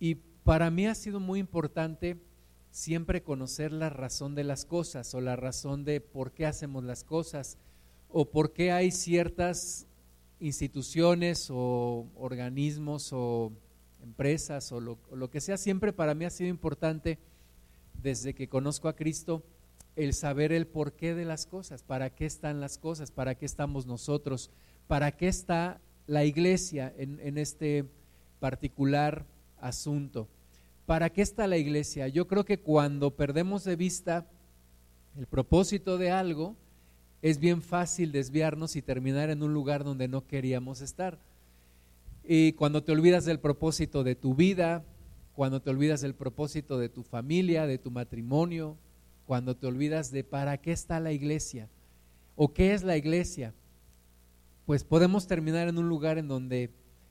Y para mí ha sido muy importante siempre conocer la razón de las cosas o la razón de por qué hacemos las cosas o por qué hay ciertas instituciones o organismos o empresas o lo, que sea. Siempre para mí ha sido importante, desde que conozco a Cristo, el saber el porqué de las cosas, para qué están las cosas, para qué estamos nosotros, para qué está la iglesia en, en este particular asunto. ¿Para qué está la iglesia? Yo creo que cuando perdemos de vista el propósito de algo, es bien fácil desviarnos y terminar en un lugar donde no queríamos estar. Y cuando te olvidas del propósito de tu vida, cuando te olvidas del propósito de tu familia, de tu matrimonio, cuando te olvidas de para qué está la iglesia o qué es la iglesia, pues podemos terminar en un lugar en donde,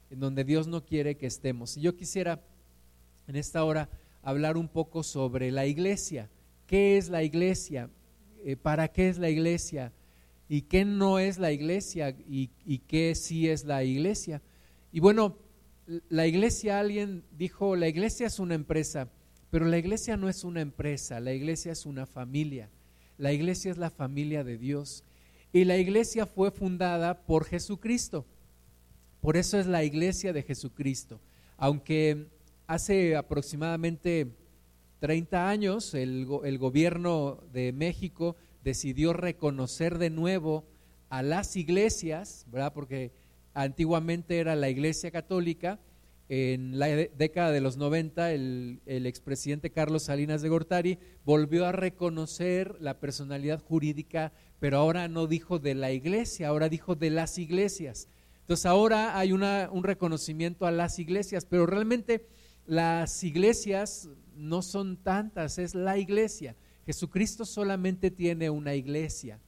en donde Dios no quiere que estemos. Y yo quisiera en esta hora hablar un poco sobre la iglesia. ¿Qué es la iglesia? Eh, ¿Para qué es la iglesia? y qué no es la iglesia y, qué sí es la iglesia. Y bueno, la iglesia, alguien dijo, la iglesia es una empresa, pero la iglesia no es una empresa, la iglesia es una familia. La iglesia es la familia de Dios. Y la iglesia fue fundada por Jesucristo. Por eso es la iglesia de Jesucristo. Aunque hace aproximadamente 30 años el, gobierno de México decidió reconocer de nuevo a las iglesias, ¿verdad? Porque antiguamente era la iglesia católica, en la década de los 90 el, el expresidente Carlos Salinas de Gortari volvió a reconocer la personalidad jurídica, pero ahora no dijo de la iglesia, ahora dijo de las iglesias. Entonces ahora hay una, un reconocimiento a las iglesias, pero realmente las iglesias no son tantas, es la iglesia. Jesucristo solamente tiene una iglesia.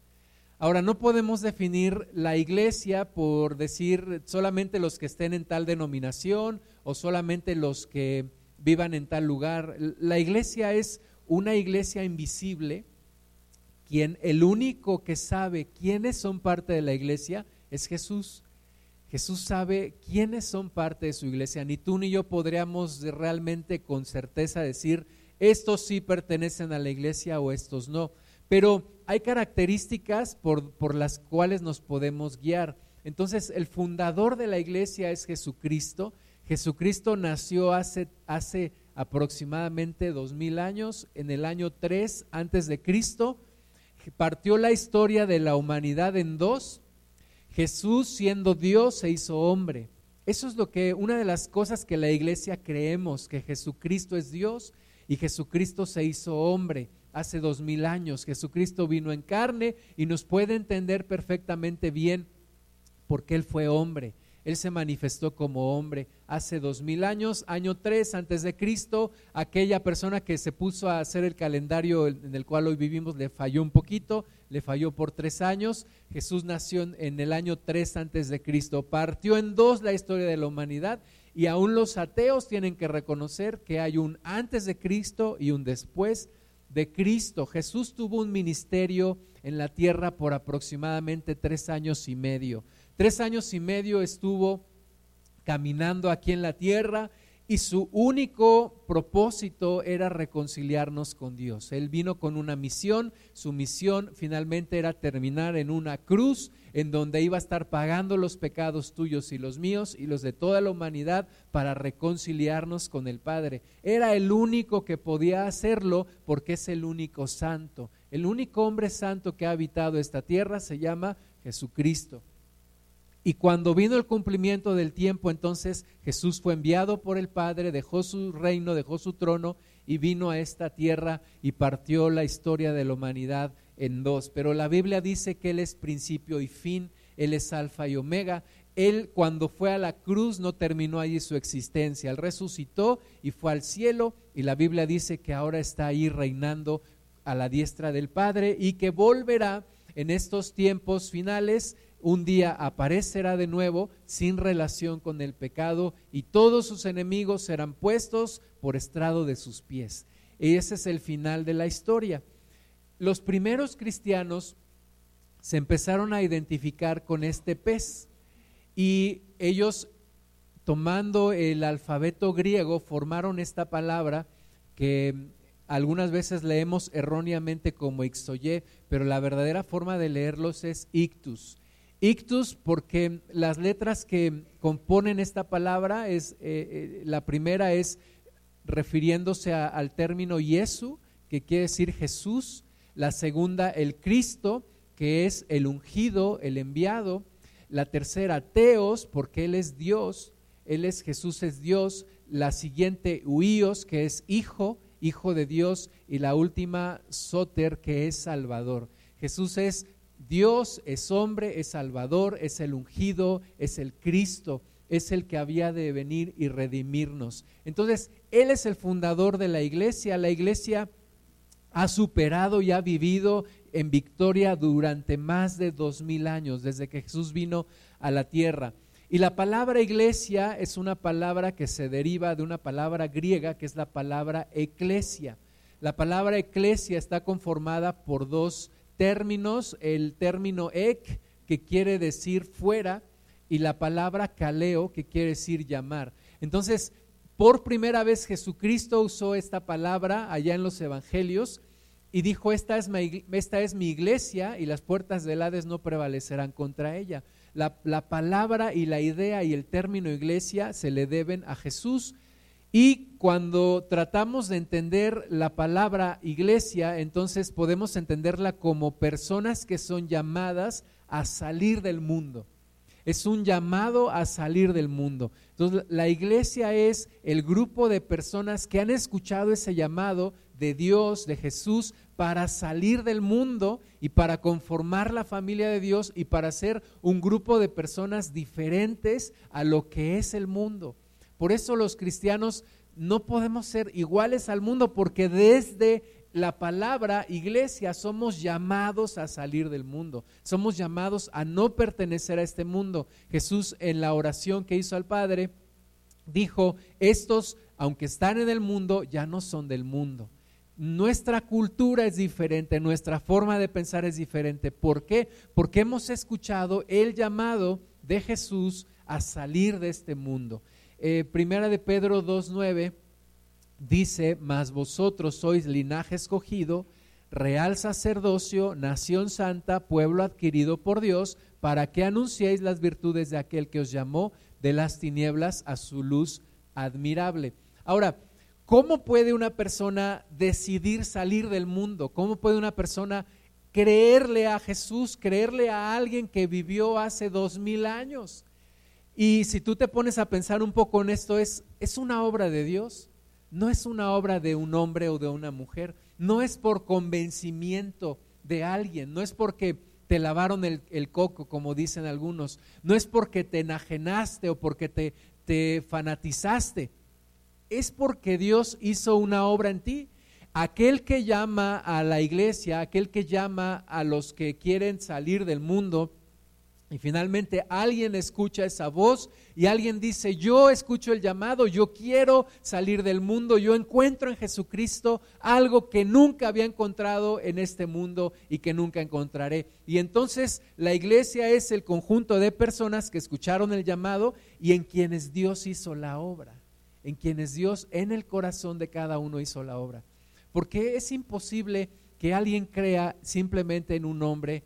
Ahora, no podemos definir la iglesia por decir solamente los que estén en tal denominación o solamente los que vivan en tal lugar. La iglesia es una iglesia invisible, quien el único que sabe quiénes son parte de la iglesia es Jesús. Jesús sabe quiénes son parte de su iglesia. Ni tú ni yo podríamos realmente con certeza decir estos sí pertenecen a la iglesia o estos no. Pero hay características por, por las cuales nos podemos guiar. Entonces, el fundador de la iglesia es Jesucristo. Jesucristo nació hace, hace aproximadamente dos mil años, en el año 3 antes de Cristo. Partió la historia de la humanidad en dos. Jesús, siendo Dios, se hizo hombre. Eso es lo que, una de las cosas que la iglesia creemos, que Jesucristo es Dios y Jesucristo se hizo hombre hace dos mil años. Jesucristo vino en carne y nos puede entender perfectamente bien porque Él fue hombre. Él se manifestó como hombre hace dos mil años, año tres antes de Cristo. Aquella persona que se puso a hacer el calendario en el cual hoy vivimos le falló un poquito, le falló por tres años. Jesús nació en el año tres antes de Cristo. Partió en dos la historia de la humanidad y aún los ateos tienen que reconocer que hay un antes de Cristo y un después de Cristo. Jesús tuvo un ministerio en la tierra por aproximadamente tres años y medio. Tres años y medio estuvo caminando aquí en la tierra y su único propósito era reconciliarnos con Dios. Él vino con una misión, su misión finalmente era terminar en una cruz en donde iba a estar pagando los pecados tuyos y los míos y los de toda la humanidad para reconciliarnos con el Padre. Era el único que podía hacerlo porque es el único santo. El único hombre santo que ha habitado esta tierra se llama Jesucristo. Y cuando vino el cumplimiento del tiempo, entonces Jesús fue enviado por el Padre, dejó su reino, dejó su trono y vino a esta tierra y partió la historia de la humanidad en dos. Pero la Biblia dice que Él es principio y fin, Él es alfa y omega. Él cuando fue a la cruz no terminó allí su existencia, Él resucitó y fue al cielo y la Biblia dice que ahora está ahí reinando a la diestra del Padre y que volverá en estos tiempos finales un día aparecerá de nuevo sin relación con el pecado y todos sus enemigos serán puestos por estrado de sus pies. Y ese es el final de la historia. Los primeros cristianos se empezaron a identificar con este pez y ellos tomando el alfabeto griego, formaron esta palabra que algunas veces leemos erróneamente como ixoye, pero la verdadera forma de leerlos es ictus. Ictus porque las letras que componen esta palabra es eh, eh, la primera es refiriéndose al término Yesu, que quiere decir Jesús, la segunda el Cristo, que es el ungido, el enviado, la tercera Teos, porque él es Dios, él es Jesús es Dios, la siguiente Huíos, que es hijo, hijo de Dios, y la última Soter, que es Salvador. Jesús es Dios, es hombre, es Salvador, es el ungido, es el Cristo, es el que había de venir y redimirnos. Entonces, Él es el fundador de la iglesia. La iglesia ha superado y ha vivido en victoria durante más de dos mil años, desde que Jesús vino a la tierra. Y la palabra iglesia es una palabra que se deriva de una palabra griega que es la palabra eclesia. La palabra eclesia está conformada por dos términos, el término ek, que quiere decir fuera, y la palabra kaleo, que quiere decir llamar. Entonces, por primera vez Jesucristo usó esta palabra allá en los evangelios y dijo, esta es, mi, esta es mi iglesia y las puertas del Hades no prevalecerán contra ella. La, la palabra y la idea y el término iglesia se le deben a Jesús. Y cuando tratamos de entender la palabra iglesia, entonces podemos entenderla como personas que son llamadas a salir del mundo. Es un llamado a salir del mundo. Entonces, la iglesia es el grupo de personas que han escuchado ese llamado de Dios, de Jesús, para salir del mundo y para conformar la familia de Dios y para ser un grupo de personas diferentes a lo que es el mundo. Por eso los cristianos no podemos ser iguales al mundo porque desde la palabra iglesia somos llamados a salir del mundo, somos llamados a no pertenecer a este mundo. Jesús en la oración que hizo al Padre dijo, estos, aunque están en el mundo, ya no son del mundo nuestra cultura es diferente, nuestra forma de pensar es diferente. ¿Por qué? Porque hemos escuchado el llamado de Jesús a salir de este mundo. Eh, primera de Pedro 2.9 dice, mas vosotros sois linaje escogido, real sacerdocio, nación santa, pueblo adquirido por Dios, para que anunciéis las virtudes de aquel que os llamó de las tinieblas a su luz admirable. Ahora, ¿Cómo puede una persona decidir salir del mundo? ¿Cómo puede una persona creerle a Jesús, creerle a alguien que vivió hace dos mil años? Y si tú te pones a pensar un poco en esto, es, es una obra de Dios, no es una obra de un hombre o de una mujer, no es por convencimiento de alguien, no es porque te lavaron el, el coco, como dicen algunos, no es porque te enajenaste o porque te, te fanatizaste, es porque Dios hizo una obra en ti. Aquel que llama a la iglesia, aquel que llama a los que quieren salir del mundo, y finalmente alguien escucha esa voz y alguien dice, yo escucho el llamado, yo quiero salir del mundo, yo encuentro en Jesucristo algo que nunca había encontrado en este mundo y que nunca encontraré. Y entonces la iglesia es el conjunto de personas que escucharon el llamado y en quienes Dios hizo la obra en quienes Dios en el corazón de cada uno hizo la obra. Porque es imposible que alguien crea simplemente en un hombre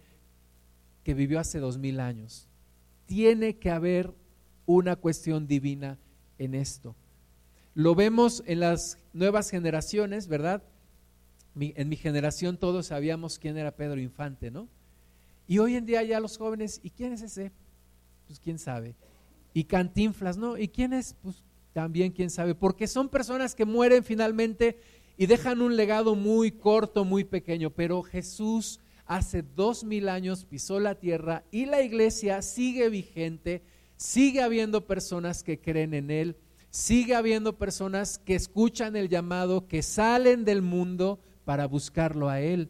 que vivió hace dos mil años. Tiene que haber una cuestión divina en esto. Lo vemos en las nuevas generaciones, ¿verdad? en mi generación todos sabíamos quién era Pedro Infante, ¿no? Y hoy en día ya los jóvenes, ¿y quién es ese? Pues quién sabe. Y Cantinflas, ¿no? ¿Y quién es? Pues también quién sabe, porque son personas que mueren finalmente y dejan un legado muy corto, muy pequeño, pero Jesús hace dos mil años pisó la tierra y la iglesia sigue vigente, sigue habiendo personas que creen en Él, sigue habiendo personas que escuchan el llamado, que salen del mundo para buscarlo a Él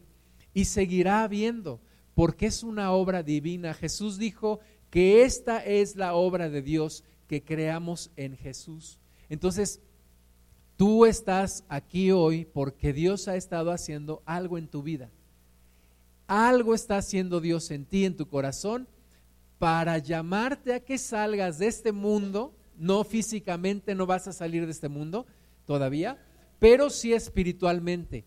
y seguirá habiendo, porque es una obra divina. Jesús dijo que esta es la obra de Dios, que creamos en Jesús. Entonces, tú estás aquí hoy porque Dios ha estado haciendo algo en tu vida. Algo está haciendo Dios en ti, en tu corazón, para llamarte a que salgas de este mundo no físicamente no vas a salir de este mundo todavía, pero sí espiritualmente.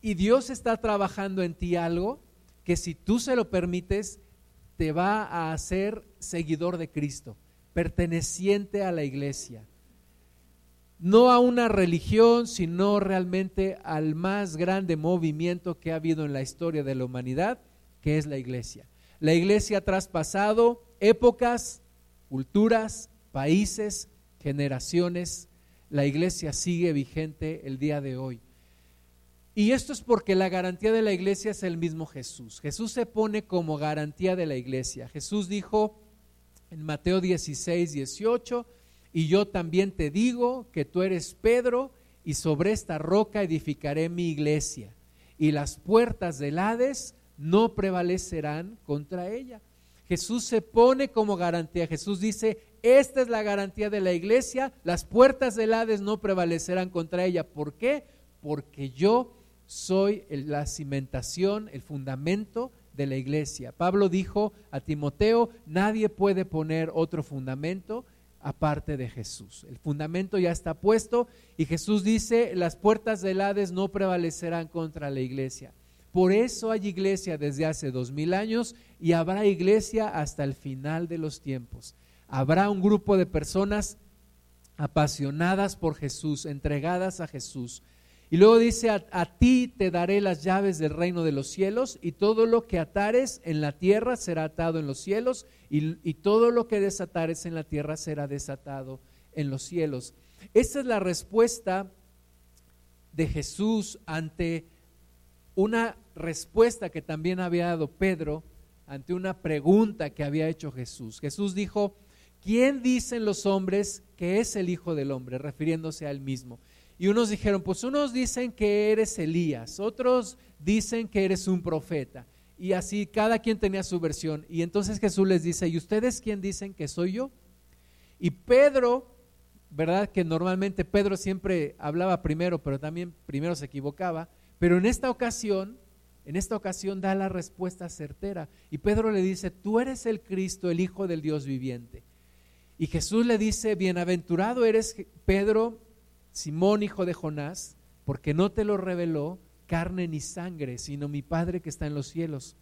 Y Dios está trabajando en ti algo que si tú se lo permites, te va a hacer seguidor de Cristo, perteneciente a la iglesia. No a una religión, sino realmente al más grande movimiento que ha habido en la historia de la humanidad, que es la iglesia. La iglesia ha traspasado épocas, culturas, países, generaciones. La iglesia sigue vigente el día de hoy. Y esto es porque la garantía de la iglesia es el mismo Jesús. Jesús se pone como garantía de la iglesia. Jesús dijo en Mateo 16, 18, y yo también te digo que tú eres Pedro, y sobre esta roca edificaré mi iglesia, y las puertas del Hades no prevalecerán contra ella. Jesús se pone como garantía. Jesús dice, esta es la garantía de la iglesia, las puertas del Hades no prevalecerán contra ella. ¿Por qué? Porque yo soy la cimentación, el fundamento de la iglesia. Pablo dijo a Timoteo, nadie puede poner otro fundamento aparte de Jesús. El fundamento ya está puesto y Jesús dice, las puertas del Hades no prevalecerán contra la iglesia. Por eso hay iglesia desde hace dos mil años y habrá iglesia hasta el final de los tiempos. Habrá un grupo de personas apasionadas por Jesús, entregadas a Jesús, y luego dice, a, ti te daré las llaves del reino de los cielos y todo lo que atares en la tierra será atado en los cielos y, todo lo que desatares en la tierra será desatado en los cielos. Esa es la respuesta de Jesús ante una respuesta que también había dado Pedro ante una pregunta que había hecho Jesús. Jesús dijo, ¿quién dicen los hombres que es el Hijo del Hombre? refiriéndose a él mismo. Y unos dijeron, pues unos dicen que eres Elías, otros dicen que eres un profeta. Y así cada quien tenía su versión. Y entonces Jesús les dice, ¿y ustedes quién dicen que soy yo? Y Pedro, ¿verdad? Que normalmente Pedro siempre hablaba primero, pero también primero se equivocaba. Pero en esta ocasión, en esta ocasión da la respuesta certera. Y Pedro le dice, tú eres el Cristo, el Hijo del Dios viviente. Y Jesús le dice, bienaventurado eres Pedro, Simón, hijo de Jonás, porque no te lo reveló carne ni sangre, sino mi Padre que está en los cielos.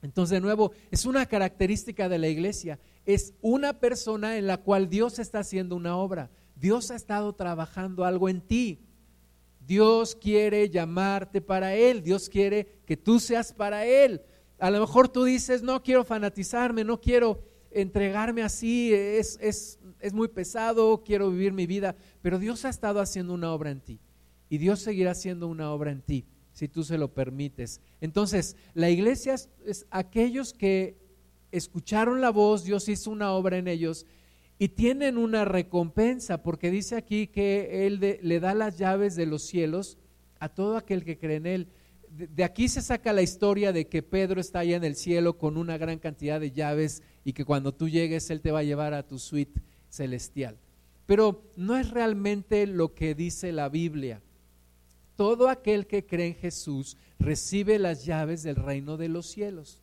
Entonces, de nuevo, es una característica de la iglesia, es una persona en la cual Dios está haciendo una obra, Dios ha estado trabajando algo en ti. Dios quiere llamarte para Él, Dios quiere que tú seas para Él. A lo mejor tú dices, no quiero fanatizarme, no quiero entregarme así, es, es, es muy pesado, quiero vivir mi vida, pero Dios ha estado haciendo una obra en ti y Dios seguirá haciendo una obra en ti si tú se lo permites. Entonces, la iglesia es, aquellos que escucharon la voz, Dios hizo una obra en ellos y tienen una recompensa, porque dice aquí que Él le da las llaves de los cielos a todo aquel que cree en Él. De, aquí se saca la historia de que Pedro está allá en el cielo con una gran cantidad de llaves y que cuando tú llegues Él te va a llevar a tu suite celestial. Pero no es realmente lo que dice la Biblia. Todo aquel que cree en Jesús recibe las llaves del reino de los cielos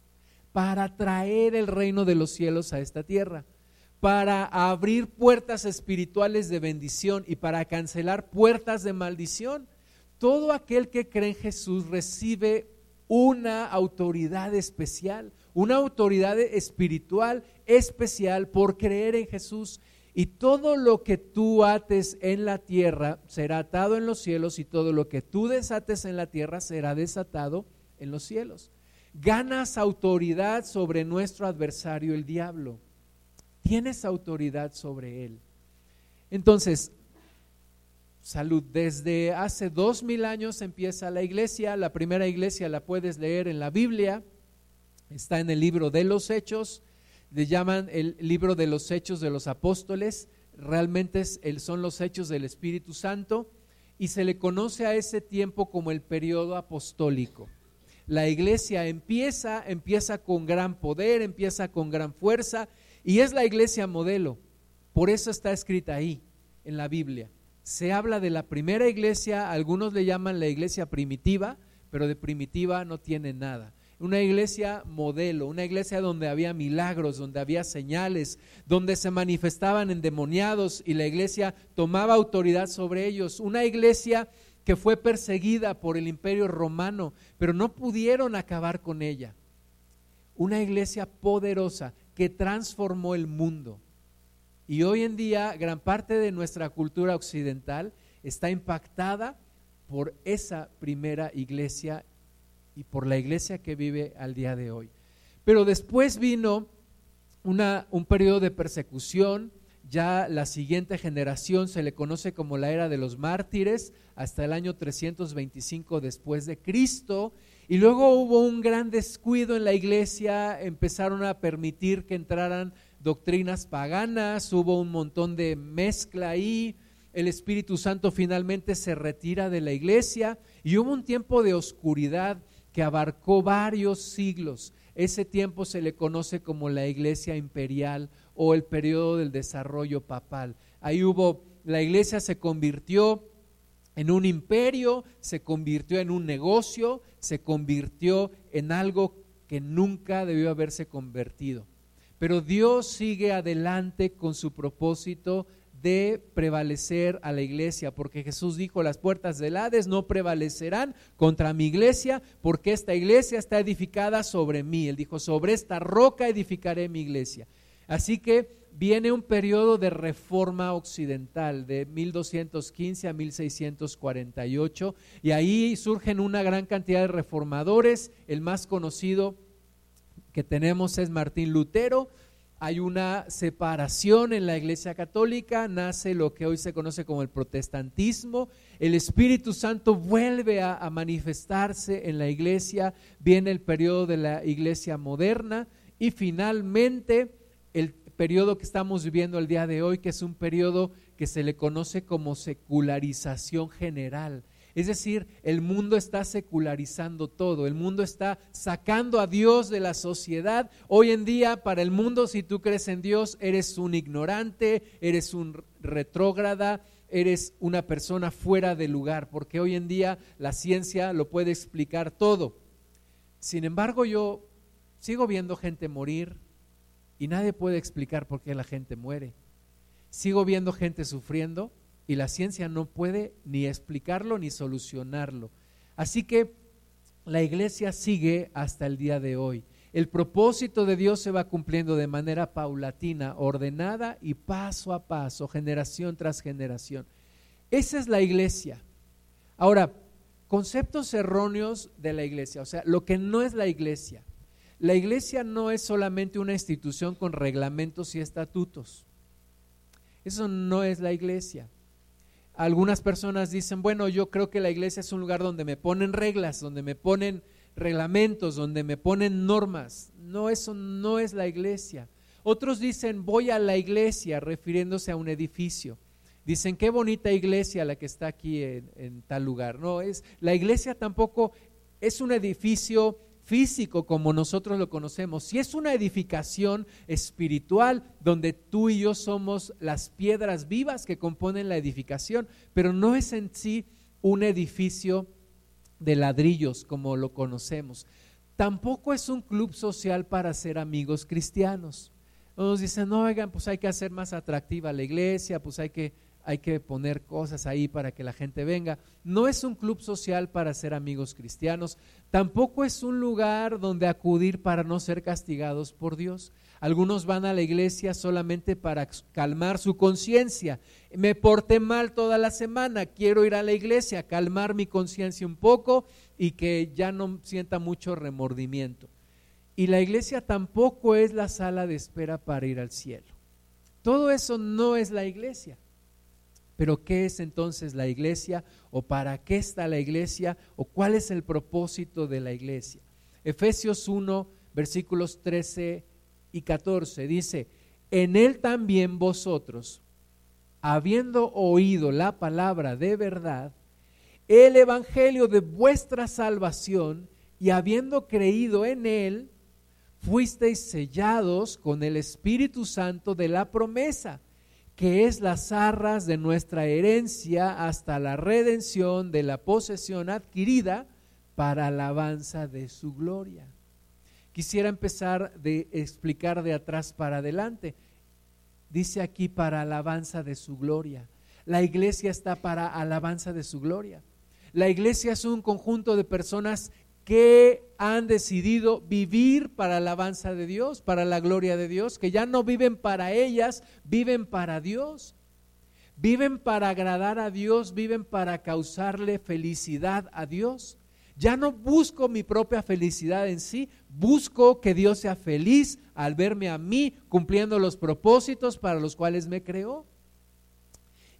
para traer el reino de los cielos a esta tierra, para abrir puertas espirituales de bendición y para cancelar puertas de maldición. Todo aquel que cree en Jesús recibe una autoridad especial, una autoridad espiritual especial por creer en Jesús y todo lo que tú ates en la tierra será atado en los cielos y todo lo que tú desates en la tierra será desatado en los cielos. Ganas autoridad sobre nuestro adversario, el diablo. Tienes autoridad sobre él. Entonces, salud. Desde hace dos mil años empieza la iglesia. La primera iglesia la puedes leer en la Biblia. Está en el libro de los Hechos le llaman el libro de los hechos de los apóstoles, realmente son los hechos del Espíritu Santo y se le conoce a ese tiempo como el periodo apostólico. La iglesia empieza, empieza con gran poder, empieza con gran fuerza y es la iglesia modelo. Por eso está escrita ahí en la Biblia. Se habla de la primera iglesia, algunos le llaman la iglesia primitiva, pero de primitiva no tiene nada una iglesia modelo, una iglesia donde había milagros, donde había señales, donde se manifestaban endemoniados y la iglesia tomaba autoridad sobre ellos, una iglesia que fue perseguida por el imperio romano, pero no pudieron acabar con ella. Una iglesia poderosa que transformó el mundo. Y hoy en día gran parte de nuestra cultura occidental está impactada por esa primera iglesia y por la iglesia que vive al día de hoy. Pero después vino una, un periodo de persecución, ya la siguiente generación se le conoce como la era de los mártires, hasta el año 325 después de Cristo, y luego hubo un gran descuido en la iglesia, empezaron a permitir que entraran doctrinas paganas, hubo un montón de mezcla ahí, el Espíritu Santo finalmente se retira de la iglesia y hubo un tiempo de oscuridad que abarcó varios siglos. Ese tiempo se le conoce como la iglesia imperial o el periodo del desarrollo papal. Ahí hubo, la iglesia se convirtió en un imperio, se convirtió en un negocio, se convirtió en algo que nunca debió haberse convertido. Pero Dios sigue adelante con su propósito de prevalecer a la iglesia, porque Jesús dijo, las puertas del Hades no prevalecerán contra mi iglesia, porque esta iglesia está edificada sobre mí. Él dijo, sobre esta roca edificaré mi iglesia. Así que viene un periodo de reforma occidental de 1215 a 1648 y ahí surgen una gran cantidad de reformadores. El más conocido que tenemos es Martín Lutero, hay una separación en la Iglesia Católica, nace lo que hoy se conoce como el protestantismo, el Espíritu Santo vuelve a, manifestarse en la Iglesia, viene el periodo de la Iglesia moderna y finalmente el periodo que estamos viviendo el día de hoy, que es un periodo que se le conoce como secularización general. Es decir, el mundo está secularizando todo, el mundo está sacando a Dios de la sociedad. Hoy en día, para el mundo, si tú crees en Dios, eres un ignorante, eres un retrógrada, eres una persona fuera de lugar, porque hoy en día la ciencia lo puede explicar todo. Sin embargo, yo sigo viendo gente morir y nadie puede explicar por qué la gente muere. Sigo viendo gente sufriendo y la ciencia no puede ni explicarlo ni solucionarlo. Así que la iglesia sigue hasta el día de hoy. El propósito de Dios se va cumpliendo de manera paulatina, ordenada y paso a paso, generación tras generación. Esa es la iglesia. Ahora, conceptos erróneos de la iglesia, o sea, lo que no es la iglesia. La iglesia no es solamente una institución con reglamentos y estatutos. Eso no es la iglesia. Algunas personas dicen, bueno, yo creo que la iglesia es un lugar donde me ponen reglas, donde me ponen reglamentos, donde me ponen normas. No, eso no es la iglesia. Otros dicen, voy a la iglesia, refiriéndose a un edificio. Dicen, qué bonita iglesia la que está aquí en, en tal lugar. No, es, la iglesia tampoco es un edificio físico como nosotros lo conocemos, si es una edificación espiritual donde tú y yo somos las piedras vivas que componen la edificación, pero no es en sí un edificio de ladrillos como lo conocemos. Tampoco es un club social para ser amigos cristianos. Nos dicen, no, oigan, pues hay que hacer más atractiva la iglesia, pues hay que hay que poner cosas ahí para que la gente venga. No es un club social para ser amigos cristianos, tampoco es un lugar donde acudir para no ser castigados por Dios. Algunos van a la iglesia solamente para calmar su conciencia. Me porté mal toda la semana, quiero ir a la iglesia, calmar mi conciencia un poco y que ya no sienta mucho remordimiento. Y la iglesia tampoco es la sala de espera para ir al cielo. Todo eso no es la iglesia. Pero ¿qué es entonces la iglesia? ¿O para qué está la iglesia? ¿O cuál es el propósito de la iglesia? Efesios 1, versículos 13 y 14 dice, en él también vosotros, habiendo oído la palabra de verdad, el evangelio de vuestra salvación, y habiendo creído en él, fuisteis sellados con el Espíritu Santo de la promesa que es las arras de nuestra herencia hasta la redención de la posesión adquirida para alabanza de su gloria. quisiera empezar de explicar de atrás para adelante. Dice aquí para alabanza de su gloria. La iglesia está para alabanza de su gloria. La iglesia es un conjunto de personas que han decidido vivir para alabanza de Dios, para la gloria de Dios, que ya no viven para ellas, viven para Dios. Viven para agradar a Dios, viven para causarle felicidad a Dios. Ya no busco mi propia felicidad en sí, busco que Dios sea feliz al verme a mí cumpliendo los propósitos para los cuales me creó.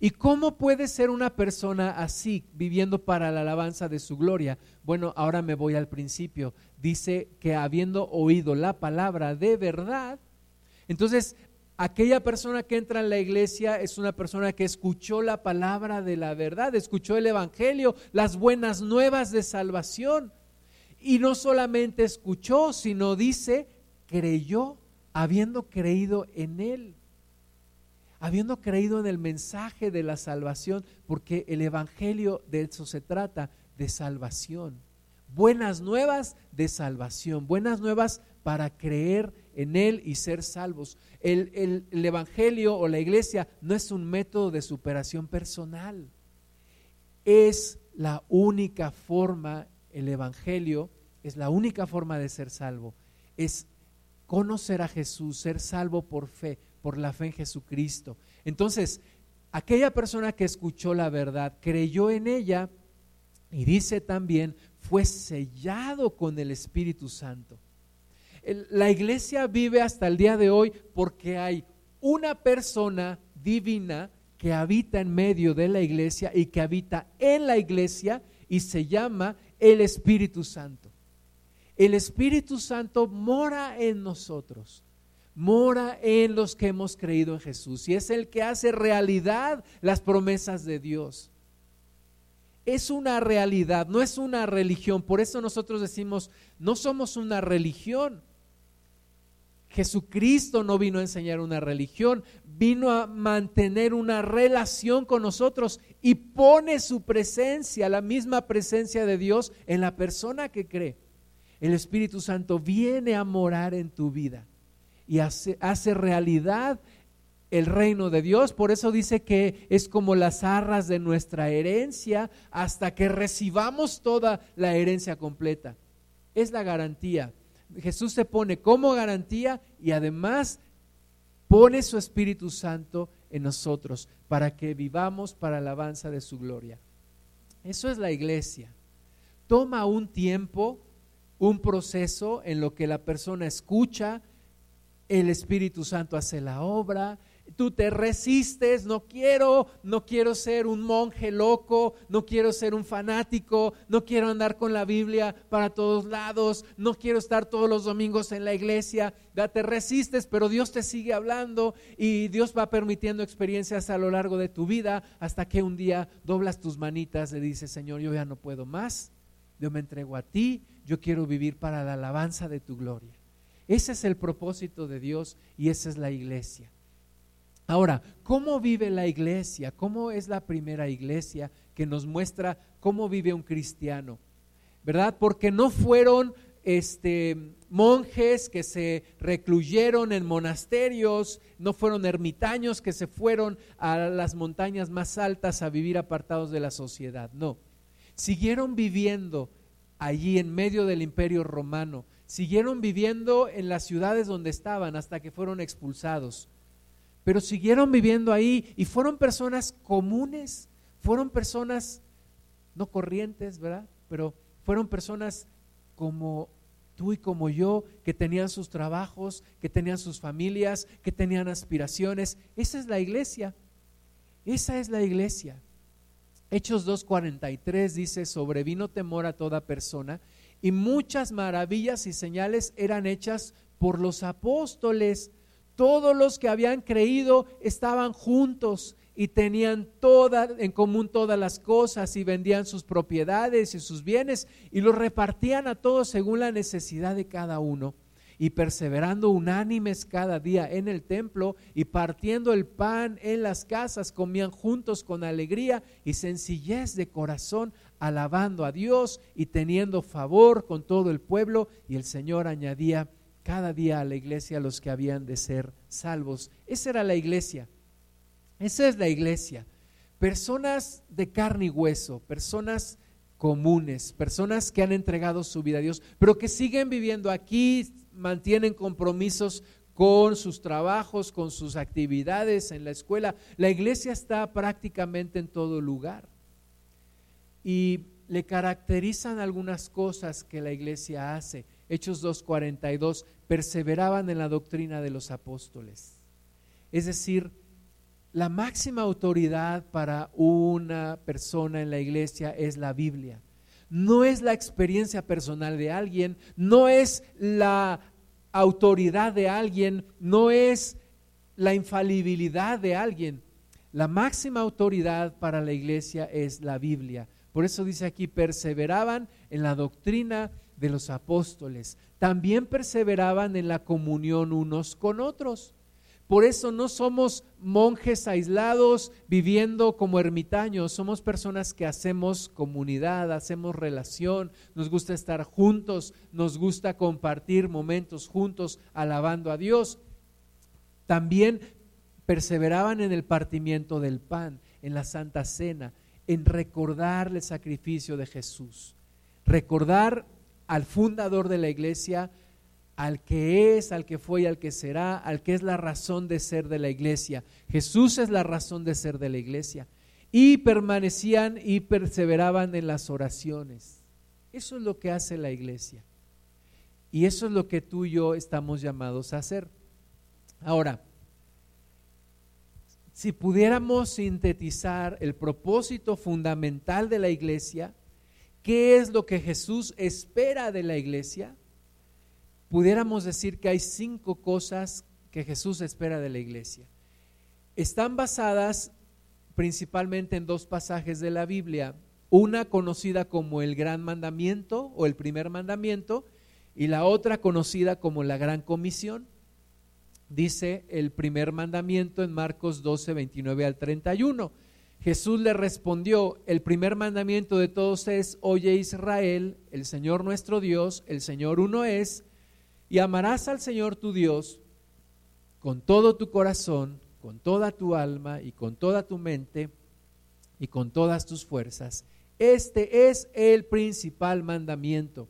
¿Y cómo puede ser una persona así, viviendo para la alabanza de su gloria? Bueno, ahora me voy al principio. Dice que habiendo oído la palabra de verdad, entonces aquella persona que entra en la iglesia es una persona que escuchó la palabra de la verdad, escuchó el Evangelio, las buenas nuevas de salvación. Y no solamente escuchó, sino dice, creyó, habiendo creído en él. Habiendo creído en el mensaje de la salvación, porque el Evangelio de eso se trata, de salvación. Buenas nuevas de salvación, buenas nuevas para creer en Él y ser salvos. El, Evangelio o la iglesia no es un método de superación personal, es la única forma, el Evangelio es la única forma de ser salvo, es conocer a Jesús, ser salvo por fe, por la fe en Jesucristo. Entonces, aquella persona que escuchó la verdad, creyó en ella y dice también, fue sellado con el Espíritu Santo. La iglesia vive hasta el día de hoy porque hay una persona divina que habita en medio de la iglesia y que habita en la iglesia y se llama el Espíritu Santo. El Espíritu Santo mora en nosotros, mora en los que hemos creído en Jesús y es el que hace realidad las promesas de Dios. Es una realidad, no es una religión. Por eso nosotros decimos, no somos una religión, Jesucristo no vino a enseñar una religión, vino a mantener una relación con nosotros y pone su presencia, la misma presencia de Dios en la persona que cree. El Espíritu Santo viene a morar en tu vida y hace, hace realidad el reino de Dios. Por eso dice que es como las arras de nuestra herencia hasta que recibamos toda la herencia completa. Es la garantía Jesús se pone como garantía y además pone su Espíritu Santo en nosotros para que vivamos para alabanza de su gloria. Eso es la iglesia. Toma un tiempo, un proceso en lo que la persona escucha, el Espíritu Santo hace la obra, tú te resistes, no quiero, no quiero ser un monje loco, no quiero ser un fanático, no quiero andar con la Biblia para todos lados, no quiero estar todos los domingos en la iglesia, te resistes, pero Dios te sigue hablando y Dios va permitiendo experiencias a lo largo de tu vida hasta que un día doblas tus manitas, le dices, Señor, yo ya no puedo más, yo me entrego a ti, yo quiero vivir para la alabanza de tu gloria. Ese es el propósito de Dios y esa es la iglesia. Ahora, ¿cómo vive la iglesia? ¿Cómo es la primera iglesia que nos muestra cómo vive un cristiano? ¿Verdad? Porque no fueron este, monjes que se recluyeron en monasterios, no fueron ermitaños que se fueron a las montañas más altas a vivir apartados de la sociedad, no. Siguieron viviendo allí en medio del imperio romano, siguieron viviendo en las ciudades donde estaban hasta que fueron expulsados pero siguieron viviendo ahí y fueron personas comunes, fueron personas no corrientes, ¿verdad? Pero fueron personas como tú y como yo, que tenían sus trabajos, que tenían sus familias, que tenían aspiraciones. Esa es la iglesia. Esa es la iglesia. Hechos 2.43 dice, sobrevino temor a toda persona y muchas maravillas y señales eran hechas por los apóstoles todos los que habían creído estaban juntos y tenían toda, en común todas las cosas y vendían sus propiedades y sus bienes y los repartían a todos según la necesidad de cada uno. y perseverando unánimes cada día en el templo y partiendo el pan en las casas, comían juntos con alegría y sencillez de corazón, alabando a Dios y teniendo favor con todo el pueblo. Y el Señor añadía cada día a la iglesia los que habían de ser salvos. Esa era la iglesia. Esa es la iglesia. Personas de carne y hueso, personas comunes, personas que han entregado su vida a Dios, pero que siguen viviendo aquí, mantienen compromisos con sus trabajos, con sus actividades en la escuela. La iglesia está prácticamente en todo lugar. Y le caracterizan algunas cosas que la iglesia hace. Hechos 2.42, perseveraban en la doctrina de los apóstoles. Es decir, la máxima autoridad para una persona en la iglesia es la Biblia. No es la experiencia personal de alguien, no es la autoridad de alguien, no es la infalibilidad de alguien. La máxima autoridad para la iglesia es la Biblia. Por eso dice aquí, perseveraban en la doctrina de los apóstoles. También perseveraban en la comunión unos con otros. Por eso no somos monjes aislados viviendo como ermitaños, somos personas que hacemos comunidad, hacemos relación, nos gusta estar juntos, nos gusta compartir momentos juntos alabando a Dios. También perseveraban en el partimiento del pan, en la Santa Cena, en recordar el sacrificio de Jesús, recordar al fundador de la iglesia, al que es, al que fue y al que será, al que es la razón de ser de la iglesia. Jesús es la razón de ser de la iglesia. Y permanecían y perseveraban en las oraciones. Eso es lo que hace la iglesia. Y eso es lo que tú y yo estamos llamados a hacer. Ahora, si pudiéramos sintetizar el propósito fundamental de la iglesia, ¿qué es lo que Jesús espera de la iglesia? pudiéramos decir que hay cinco cosas que Jesús espera de la iglesia. Están basadas principalmente en dos pasajes de la Biblia, una conocida como el gran mandamiento o el primer mandamiento y la otra conocida como la gran comisión. Dice el primer mandamiento en Marcos 12, 29 al 31. Jesús le respondió, el primer mandamiento de todos es, oye Israel, el Señor nuestro Dios, el Señor uno es, y amarás al Señor tu Dios con todo tu corazón, con toda tu alma y con toda tu mente y con todas tus fuerzas. Este es el principal mandamiento.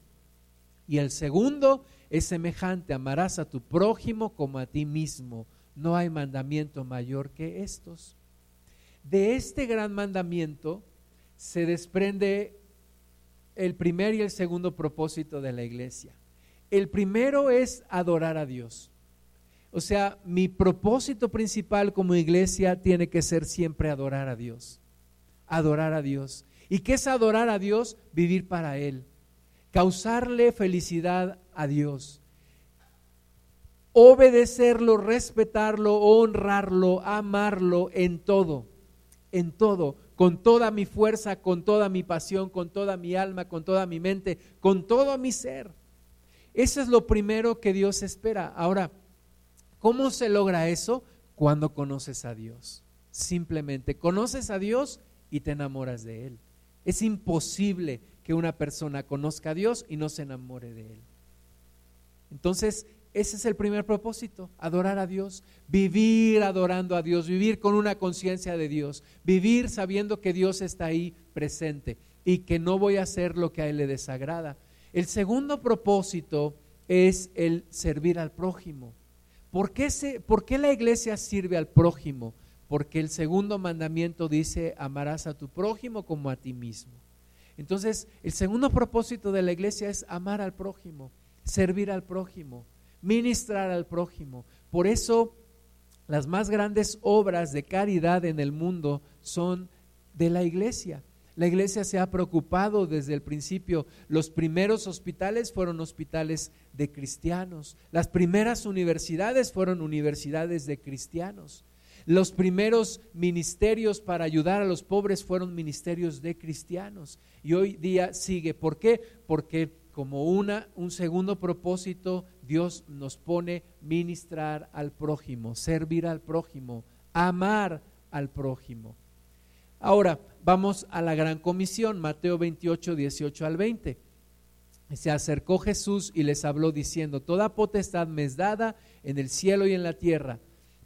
Y el segundo es semejante, amarás a tu prójimo como a ti mismo. No hay mandamiento mayor que estos. De este gran mandamiento se desprende el primer y el segundo propósito de la iglesia. El primero es adorar a Dios. O sea, mi propósito principal como iglesia tiene que ser siempre adorar a Dios. Adorar a Dios. ¿Y qué es adorar a Dios? Vivir para Él. Causarle felicidad a Dios. Obedecerlo, respetarlo, honrarlo, amarlo en todo. En todo. Con toda mi fuerza, con toda mi pasión, con toda mi alma, con toda mi mente, con todo mi ser. Eso es lo primero que Dios espera. Ahora, ¿cómo se logra eso? Cuando conoces a Dios. Simplemente conoces a Dios y te enamoras de Él. Es imposible que una persona conozca a Dios y no se enamore de Él. Entonces, ese es el primer propósito, adorar a Dios, vivir adorando a Dios, vivir con una conciencia de Dios, vivir sabiendo que Dios está ahí presente y que no voy a hacer lo que a Él le desagrada. El segundo propósito es el servir al prójimo. ¿Por qué, ¿Por qué, la iglesia sirve al prójimo? Porque el segundo mandamiento dice, amarás a tu prójimo como a ti mismo. Entonces, el segundo propósito de la iglesia es amar al prójimo, servir al prójimo, ministrar al prójimo. Por eso, las más grandes obras de caridad en el mundo son de la iglesia. La iglesia se ha preocupado desde el principio. Los primeros hospitales fueron hospitales de cristianos. Las primeras universidades fueron universidades de cristianos. Los primeros ministerios para ayudar a los pobres fueron ministerios de cristianos y hoy día sigue. ¿Por qué? Porque como una, un segundo propósito, Dios nos pone ministrar al prójimo, servir al prójimo, amar al prójimo. Ahora, vamos a la gran comisión, Mateo 28, 18 al 20. Se acercó Jesús y les habló diciendo, Toda potestad me es dada en el cielo y en la tierra.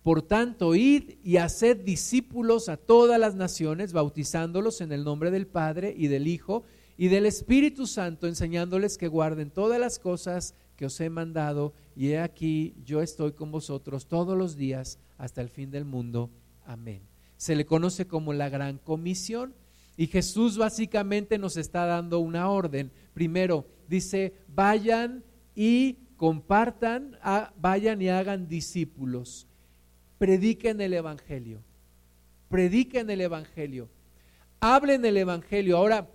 Por tanto, id y haced discípulos a todas las naciones, bautizándolos en el nombre del Padre y del Hijo del Espíritu Santo, enseñándoles que guarden todas las cosas que os he mandado, y he aquí yo estoy con vosotros todos los días hasta el fin del mundo. Amén. Se le conoce como la gran comisión y Jesús básicamente nos está dando una orden. Primero, dice, vayan y compartan, vayan y hagan discípulos. Prediquen el Evangelio. Prediquen el Evangelio. Hablen el Evangelio. Ahora,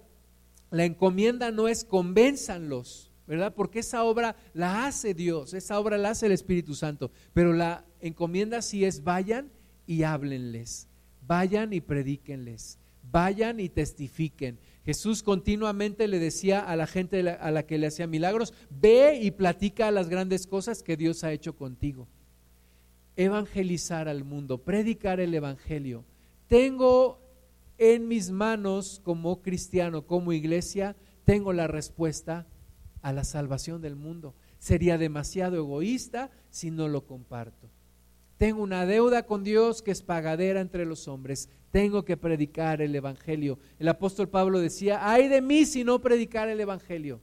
la encomienda no es convénzanlos, ¿verdad? Porque esa obra la hace Dios, esa obra la hace el Espíritu Santo. Pero la encomienda sí es vayan y háblenles, vayan y predíquenles, vayan y testifiquen. Jesús continuamente le decía a la gente a la que le hacía milagros, ve y platica las grandes cosas que Dios ha hecho contigo. Evangelizar al mundo, predicar el Evangelio. Tengo en mis manos como cristiano, como iglesia, tengo la respuesta a la salvación del mundo. Sería demasiado egoísta si no lo comparto. Tengo una deuda con Dios que es pagadera entre los hombres. Tengo que predicar el Evangelio. El apóstol Pablo decía, ay de mí si no predicar el Evangelio.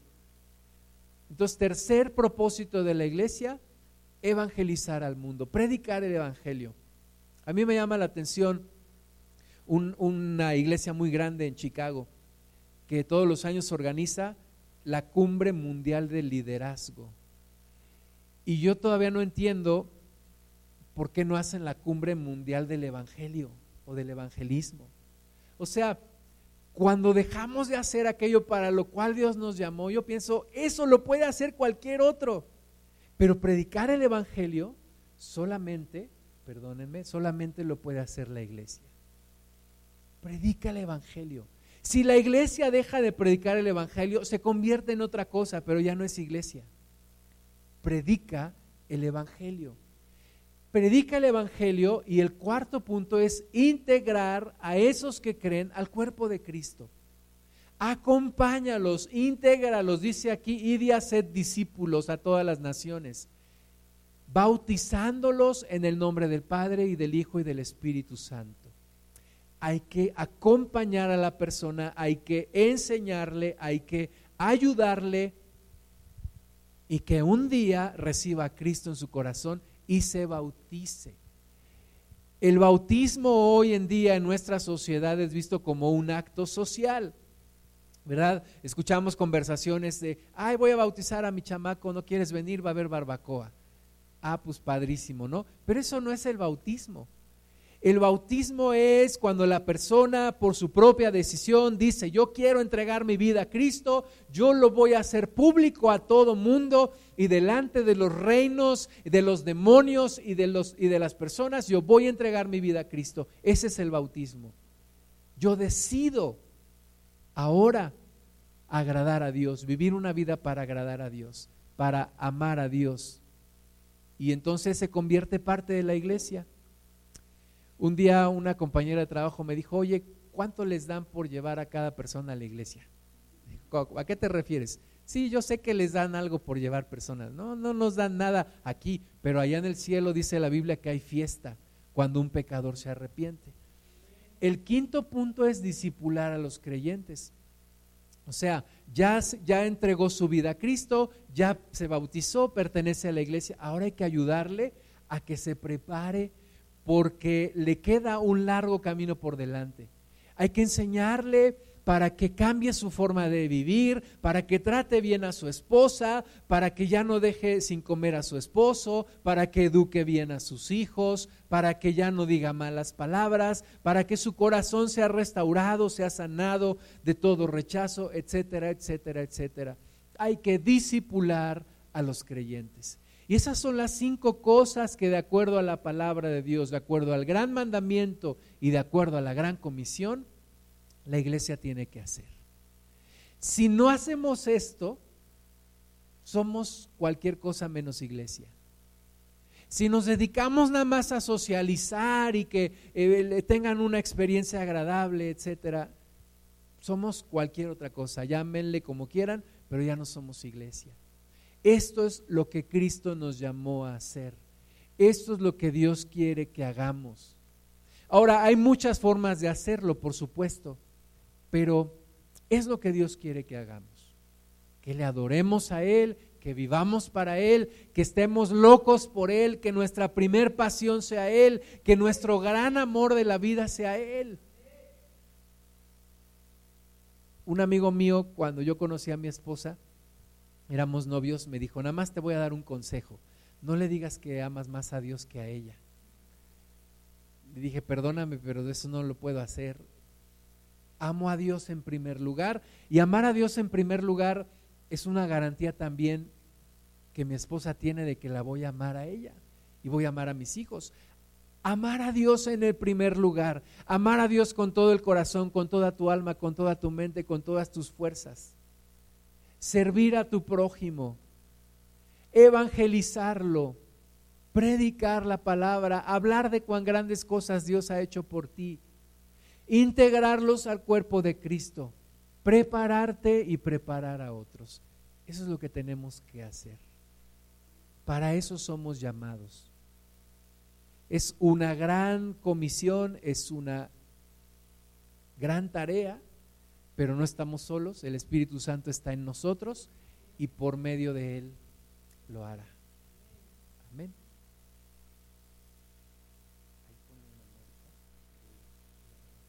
Entonces, tercer propósito de la iglesia, evangelizar al mundo, predicar el Evangelio. A mí me llama la atención una iglesia muy grande en Chicago que todos los años organiza la cumbre mundial del liderazgo. Y yo todavía no entiendo ¿por qué no hacen la cumbre mundial del Evangelio o del evangelismo? O sea, cuando dejamos de hacer aquello para lo cual Dios nos llamó, yo pienso, eso lo puede hacer cualquier otro. Pero predicar el Evangelio solamente, perdónenme, solamente lo puede hacer la iglesia. Predica el Evangelio. Si la iglesia deja de predicar el Evangelio, se convierte en otra cosa, pero ya no es iglesia. Predica el Evangelio predica el Evangelio y el cuarto punto es integrar a esos que creen al cuerpo de Cristo. Acompáñalos, intégralos, dice aquí, y a ser discípulos a todas las naciones, bautizándolos en el nombre del Padre y del Hijo y del Espíritu Santo. Hay que acompañar a la persona, hay que enseñarle, hay que ayudarle y que un día reciba a Cristo en su corazón y se bautice. El bautismo hoy en día en nuestra sociedad es visto como un acto social. ¿Verdad? Escuchamos conversaciones de, ay, voy a bautizar a mi chamaco, no quieres venir, va a haber barbacoa. Ah, pues padrísimo, ¿no? Pero eso no es el bautismo. El bautismo es cuando la persona por su propia decisión dice, yo quiero entregar mi vida a Cristo, yo lo voy a hacer público a todo mundo y delante de los reinos, de los demonios y de, los, y de las personas, yo voy a entregar mi vida a Cristo. Ese es el bautismo. Yo decido ahora agradar a Dios, vivir una vida para agradar a Dios, para amar a Dios. Y entonces se convierte parte de la iglesia. Un día una compañera de trabajo me dijo, oye, ¿cuánto les dan por llevar a cada persona a la iglesia? ¿A qué te refieres? Sí, yo sé que les dan algo por llevar personas. No, no nos dan nada aquí, pero allá en el cielo dice la Biblia que hay fiesta cuando un pecador se arrepiente. El quinto punto es disipular a los creyentes. O sea, ya, ya entregó su vida a Cristo, ya se bautizó, pertenece a la iglesia. Ahora hay que ayudarle a que se prepare porque le queda un largo camino por delante. Hay que enseñarle para que cambie su forma de vivir, para que trate bien a su esposa, para que ya no deje sin comer a su esposo, para que eduque bien a sus hijos, para que ya no diga malas palabras, para que su corazón sea restaurado, sea sanado de todo rechazo, etcétera, etcétera, etcétera. Hay que disipular a los creyentes. Y esas son las cinco cosas que de acuerdo a la palabra de Dios, de acuerdo al gran mandamiento y de acuerdo a la gran comisión, la iglesia tiene que hacer. Si no hacemos esto, somos cualquier cosa menos iglesia. Si nos dedicamos nada más a socializar y que eh, tengan una experiencia agradable, etcétera, somos cualquier otra cosa. Llámenle como quieran, pero ya no somos iglesia. Esto es lo que Cristo nos llamó a hacer. Esto es lo que Dios quiere que hagamos. Ahora, hay muchas formas de hacerlo, por supuesto, pero es lo que Dios quiere que hagamos. Que le adoremos a Él, que vivamos para Él, que estemos locos por Él, que nuestra primer pasión sea Él, que nuestro gran amor de la vida sea Él. Un amigo mío, cuando yo conocí a mi esposa, éramos novios, me dijo, nada más te voy a dar un consejo, no le digas que amas más a Dios que a ella. Le dije, perdóname, pero eso no lo puedo hacer. Amo a Dios en primer lugar y amar a Dios en primer lugar es una garantía también que mi esposa tiene de que la voy a amar a ella y voy a amar a mis hijos. Amar a Dios en el primer lugar, amar a Dios con todo el corazón, con toda tu alma, con toda tu mente, con todas tus fuerzas servir a tu prójimo, evangelizarlo, predicar la palabra, hablar de cuán grandes cosas Dios ha hecho por ti, integrarlos al cuerpo de Cristo, prepararte y preparar a otros. Eso es lo que tenemos que hacer. Para eso somos llamados. Es una gran comisión, es una gran tarea pero no estamos solos, el Espíritu Santo está en nosotros y por medio de Él lo hará.